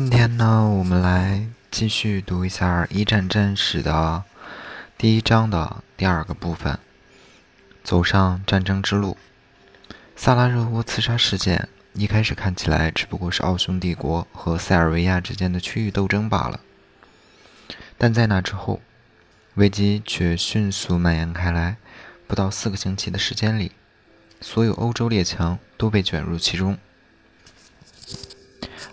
今天呢，我们来继续读一下一战战史的第一章的第二个部分，走上战争之路。萨拉热窝刺杀事件一开始看起来只不过是奥匈帝国和塞尔维亚之间的区域斗争罢了，但在那之后，危机却迅速蔓延开来。不到四个星期的时间里，所有欧洲列强都被卷入其中。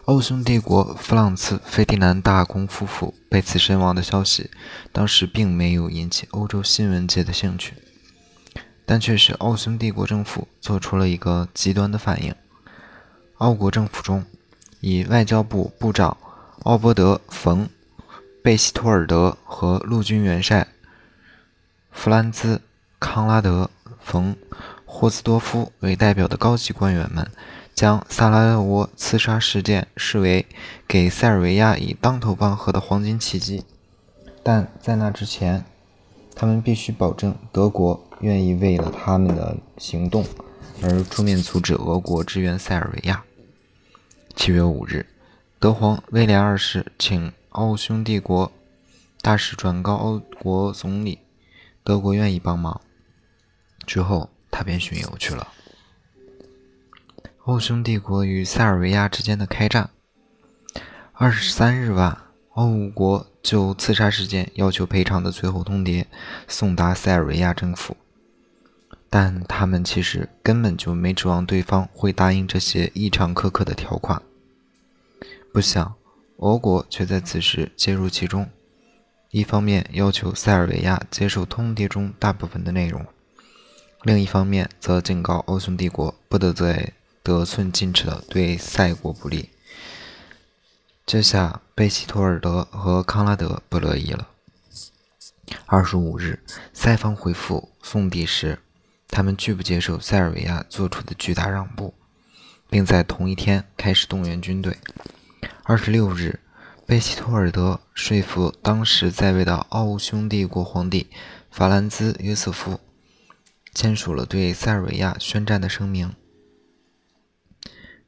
奥匈帝国弗朗茨·费迪南大公夫妇被刺身亡的消息，当时并没有引起欧洲新闻界的兴趣，但却使奥匈帝国政府做出了一个极端的反应。奥国政府中，以外交部部长奥伯德·冯·贝希托尔德和陆军元帅弗兰兹·康拉德·冯·霍兹多夫为代表的高级官员们。将萨拉热窝刺杀事件视为给塞尔维亚以当头棒喝的黄金契机，但在那之前，他们必须保证德国愿意为了他们的行动而出面阻止俄国支援塞尔维亚。七月五日，德皇威廉二世请奥匈帝国大使转告欧国总理，德国愿意帮忙。之后，他便巡游去了。奥匈帝国与塞尔维亚之间的开战。二十三日晚，奥五国就刺杀事件要求赔偿的最后通牒送达塞尔维亚政府，但他们其实根本就没指望对方会答应这些异常苛刻的条款。不想，俄国却在此时介入其中，一方面要求塞尔维亚接受通牒中大部分的内容，另一方面则警告奥匈帝国不得在得寸进尺的对塞国不利，这下贝希托尔德和康拉德不乐意了。二十五日，塞方回复送递时，他们拒不接受塞尔维亚做出的巨大让步，并在同一天开始动员军队。二十六日，贝希托尔德说服当时在位的奥匈帝国皇帝法兰兹约瑟夫，签署了对塞尔维亚宣战的声明。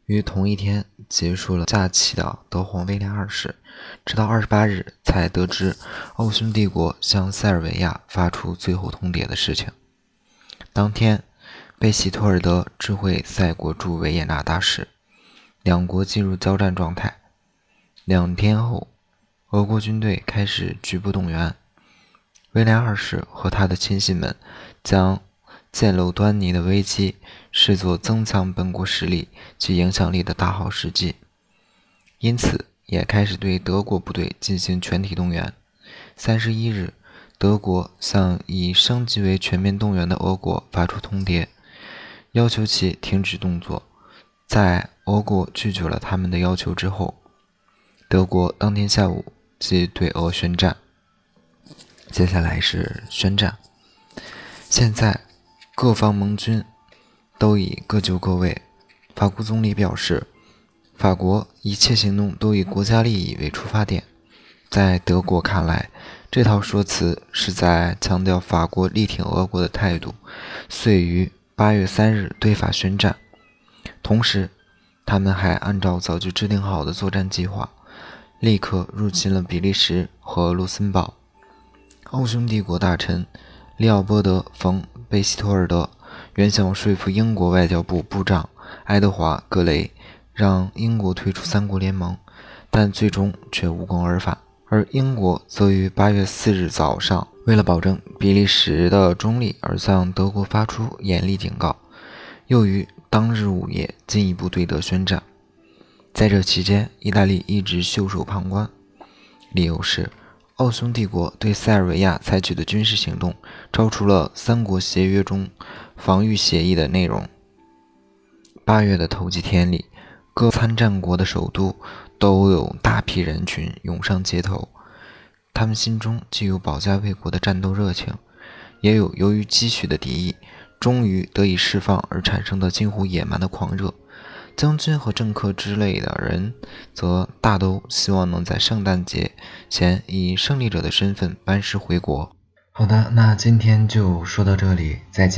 于同一天结束了假期的德皇威廉二世，直到二十八日才得知奥匈帝国向塞尔维亚发出最后通牒的事情。当天，贝希托尔德知会塞国驻维也纳大使，两国进入交战状态。两天后，俄国军队开始局部动员。威廉二世和他的亲信们将。见露端倪的危机，视作增强本国实力及影响力的大好时机，因此也开始对德国部队进行全体动员。三十一日，德国向已升级为全面动员的俄国发出通牒，要求其停止动作。在俄国拒绝了他们的要求之后，德国当天下午即对俄宣战。接下来是宣战。现在。各方盟军都已各就各位。法国总理表示，法国一切行动都以国家利益为出发点。在德国看来，这套说辞是在强调法国力挺俄国的态度，遂于八月三日对法宣战。同时，他们还按照早就制定好的作战计划，立刻入侵了比利时和卢森堡。奥匈帝国大臣利奥波德·冯。贝希托尔德原想说服英国外交部部长爱德华·格雷，让英国退出三国联盟，但最终却无功而返。而英国则于八月四日早上，为了保证比利时的中立，而向德国发出严厉警告，又于当日午夜进一步对德宣战。在这期间，意大利一直袖手旁观，理由是。奥匈帝国对塞尔维亚采取的军事行动超出了三国协约中防御协议的内容。八月的头几天里，各参战国的首都都有大批人群涌上街头，他们心中既有保家卫国的战斗热情，也有由于积蓄的敌意终于得以释放而产生的近乎野蛮的狂热。将军和政客之类的人，则大都希望能在圣诞节前以胜利者的身份班师回国。好的，那今天就说到这里，再见。